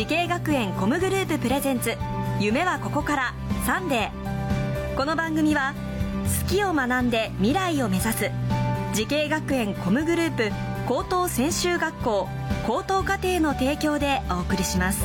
滋慶学園 COMグループ presents 夢はここからサンデー。この番組は好きを学んで未来を目指す滋慶学園 COMグループ高等専修学校高等課程の提供でお送りします。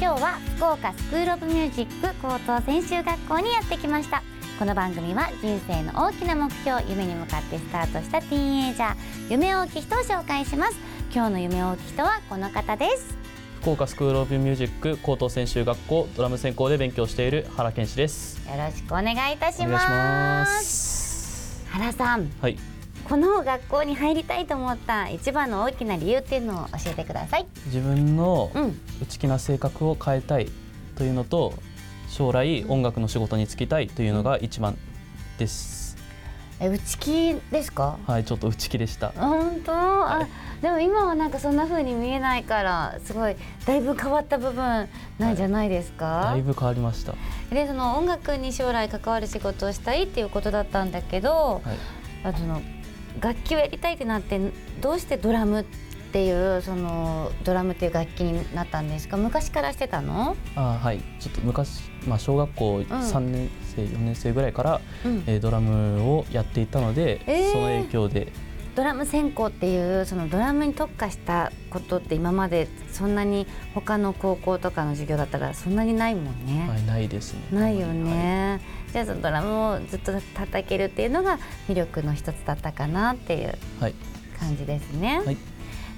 今日は福岡スクールオブミュージック高等専修学校にやってきました。この番組は人生の大きな目標夢に向かってスタートしたティーンエイジャー夢大きい人を紹介します。今日の夢大きい人はこの方です。福岡スクールオブミュージック高等専修学校ドラム専攻で勉強している原健志です。よろしくお願いいたしお願いしますます。原さん。はいこの学校に入りたいと思った一番の大きな理由っていうのを教えてください。自分のうん。内気な性格を変えたいというのと将来音楽の仕事に就きたいというのが一番です。え内気ですか？はいちょっと内気でした。本当、あでも今はなんかそんな風に見えないからすごいだいぶ変わった部分なんじゃないですか、だいぶ変わりました。でその音楽に将来関わる仕事をしたいっていうことだったんだけど、はい。あその楽器をやりたいってなってどうしてドラムっていうそのドラムっていう楽器になったんですか？昔からしてたの、あはい。ちょっと昔、まあ、小学校3年生、4年生ぐらいから、うん。えードラムをやっていたので、えー。その影響でドラム専攻っていうそのドラムに特化したことって今までそんなに他の高校とかの授業だったらそんなにないもんね。はい、ないですね。ないよはいね、じゃあそのドラムをずっと叩けるっていうのが魅力の一つだったかなっていうはい。感じですね、はい。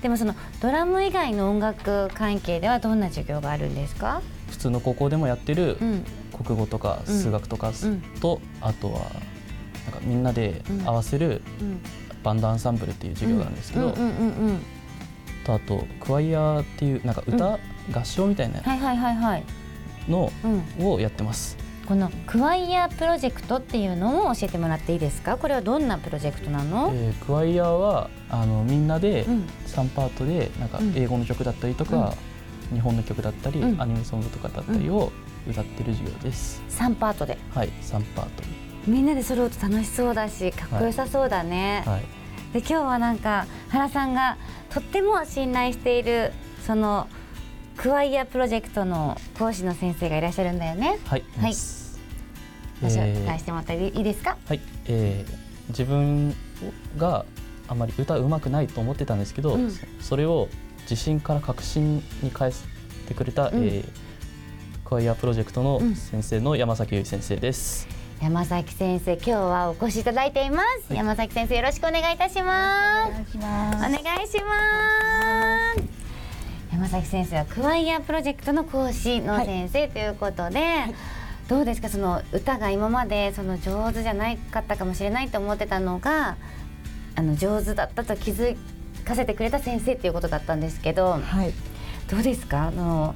でもそのドラム以外の音楽関係ではどんな授業があるんですか、普通の高校でもやってるうん。国語とかうん数学とかうん。と、あとはなんかみんなで合わせるうん、バンドアンサンブルっていう授業があるんですけど、うんうんうんうん。とあとクワイヤーっていうなんか歌、合唱みたいなはいはいはいはい、のうん、をやってます。このクワイヤープロジェクトっていうのを教えてもらっていいですか？これはどんなプロジェクトなの、えークワイヤーはあのみんなでうん。3パートでなんかうん。英語の曲だったりとか、日本の曲だったり、うん。アニメソングとかだったりを歌ってる授業です。3パートで。はい、3パートみんなで揃うと楽しそうだしかっこよさそうだね、はい、で今日はなんか原さんがとっても信頼しているそのクワイヤープロジェクトの講師の先生がいらっしゃるんだよね。はい、はい。してもらっていいですか、ーはい、えー自分があまり歌うまくないと思ってたんですけど、うん。そそれを自信から確信に変えてくれた、うん。えークワイヤープロジェクトのうん。先生の山崎由衣先生です。山崎先生今日はお越しいただいています、はい。山崎先生よろしくお願いいたします。お願いします。山崎先生はクワイヤープロジェクトの講師の先生ということで、どうですかその歌が今までその上手じゃないかったかもしれないと思ってたのがあの上手だったと気づかせてくれた先生っていうことだったんですけどはい、どうですかあの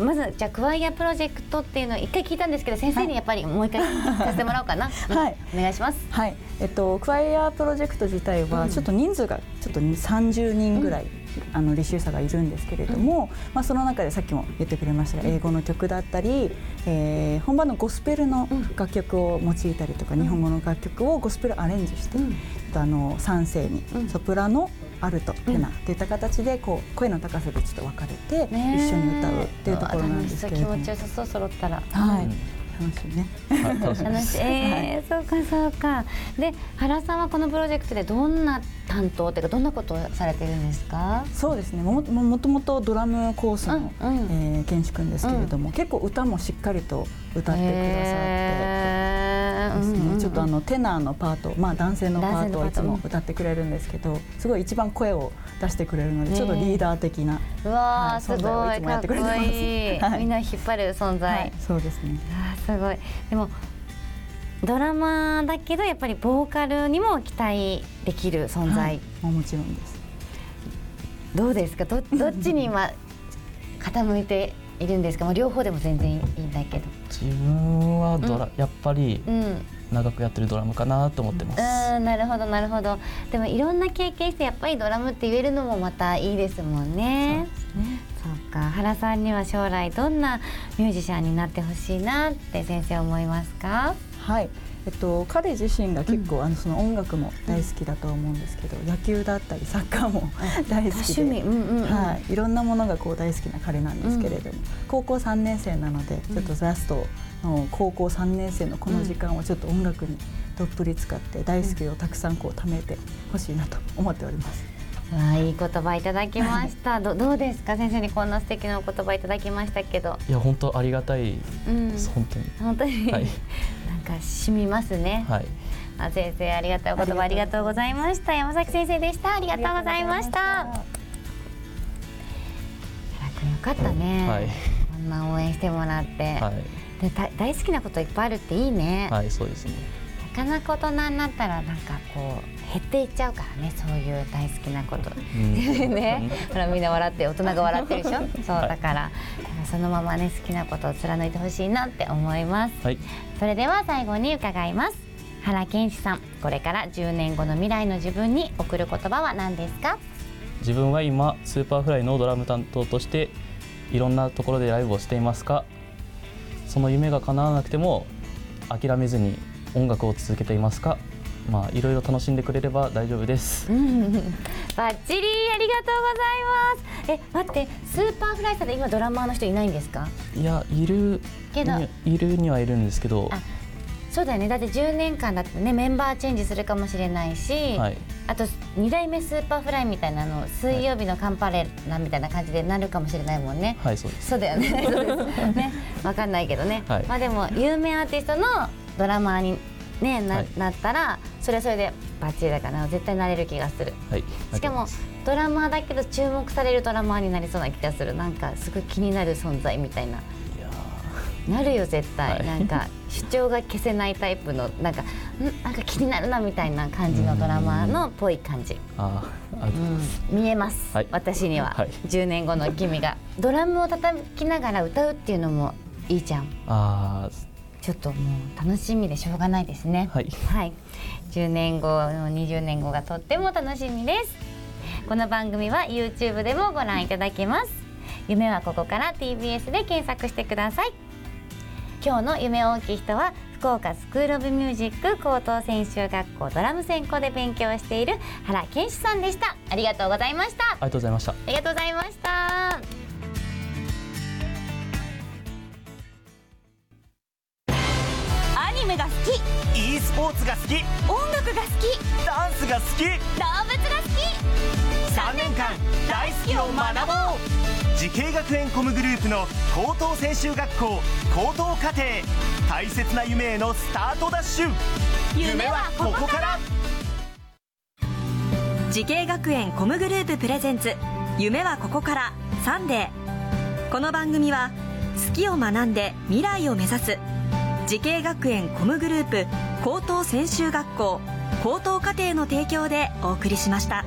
まずじゃあクワイヤープロジェクトっていうのを一回聞いたんですけど先生にやっぱりもう一回聞かせてもらおうかな、はい。うんお願いします。はい、えっとクワイヤープロジェクト自体うん。はちょっと人数がちょっと30人ぐらい、あの履修者がいるんですけれども、まあその中でさっきも言ってくれましたが、英語の曲だったり、えー本場のゴスペルの楽曲を用いたりとか、日本語の楽曲をゴスペルアレンジして、うん。あの3声に、うん。ソプラノアルトテナーといった形でこう声の高さでちょっと分かれて、一緒に歌うっていうところなんですけれども。気持ちよさそう揃ったら。はい、うん。楽しいね。はい楽しい、す。えーそうかそうか。で原さんはこのプロジェクトでどんな担当っていうかどんなことをされてるんですか？そうですね。もももともとドラムコースの、うんうん。えー、健志くんですけれども、結構歌もしっかりと歌ってくださって。ですね。うんうんうんちょっとあのテナーのパート、まあ、男性のパート。をいつも歌ってくれるんですけどすごい一番声を出してくれるのでね。ちょっとリーダー的な、うわー、はいすごい存在をいつもやかってくれてます。いい、はい。みんな引っ張る存在。はい、そうですね。すごい。でもドラマーだけどやっぱりボーカルにも期待できる存在、はい、もちろんです。どうですか？どどっちに今 傾いているんですか、まあ、両方でも全然いいんだけど。自分はドラ、やっぱりうん。長くやってるドラムかなと思ってます、うんなるほどなるほど。でもいろんな経験してやっぱりドラムって言えるのもまたいいですもんね。そうか。原さんには将来どんなミュージシャンになってほしいなって先生思いますか？はい。えっと、彼自身が結構、あのその音楽も大好きだと思うんですけど、野球だったりサッカーも大好きで、趣味。うんうんうん。はい、いろんなものがこう大好きな彼なんですけれども、高校3年生なのでちょっとラストの高校3年生のこの時間をちょっと音楽にどっぷり使って大好きをたくさんこう貯めてほしいなと思っております。わあいい言葉いただきました。どどうですか？先生にこんな素敵なお言葉いただきましたけど。いや本当ありがたいうん。です、本当に。本当に、はいなんか染みますね、はい。あ先生ありがたいお言葉ありがとうございました。山崎先生でした。ありがとうございました。よかったね、はい。こんな応援してもらって、はい。でた大好きなこといっぱいあるっていいね、はいそうですね。なかなか大人になったらなんかこう減っていっちゃうからねそういう大好きなこと、ん。ね。ほらみんな笑って大人が笑ってるでしょ？そうはいだからそのままね好きなことを貫いてほしいなって思います。はい。それでは最後に伺います。原憲史さんこれから10年後の未来の自分に送る言葉は何ですか？自分は今 Superfly のドラム担当としていろんなところでライブをしていますがその夢が叶わなくても諦めずに音楽を続けていますか？まあいろいろ楽しんでくれれば大丈夫です。バッチリありがとうございます。え待って Superfly さんで今ドラマーの人いないんですか？いやいるけど。にいるにはいるんですけど。あそうだよね。だって10年間だってねメンバーチェンジするかもしれないし、はい。あと2代目 Superfly みたいなの水曜日のカンパネラみたいな感じでなるかもしれないもんね、はいそうです。そうだよね。ね。わかんないけどね、はい。まあでも有名アーティストのドラマーに、ねなはい。なったらそれはそれでバッチリだから絶対なれる気がする。はい。しかもドラマーだけど注目されるドラマーになりそうな気がする。なんかすごい気になる存在みたいな。なるよ絶対、はい。なんか主張が消せないタイプのなんかんなんか気になるなみたいな感じのドラマーのっぽい感じ、ーあーあうございます。見えます、はい。私には、はい。10年後の君が。ドラムを叩きながら歌うっていうのもいいじゃん。あちょっともう楽しみでしょうがないですね。ーはい。はい、10年後の20年後がとっても楽しみです。この番組は YouTube でもご覧いただけます。夢はここから TBS で検索してください。今日の夢大きい人は福岡スクールオブミュージック高等専修学校ドラム専攻で勉強している原健志さんでした。ありがとうございました。ありがとうございました。ありがとうございましたスポーツが好き。音楽が好き。ダンスが好き。動物が好き。3年間大好きを学ぼう。滋慶学園 COMグループの高等専修学校高等課程。大切な夢へのスタートダッシュ。夢はここから。滋慶学園 COMグループ presents。夢はここから。サンデー。この番組は好きを学んで未来を目指す。滋慶学園 COMグループ高等専修学校高等課程の提供でお送りしました。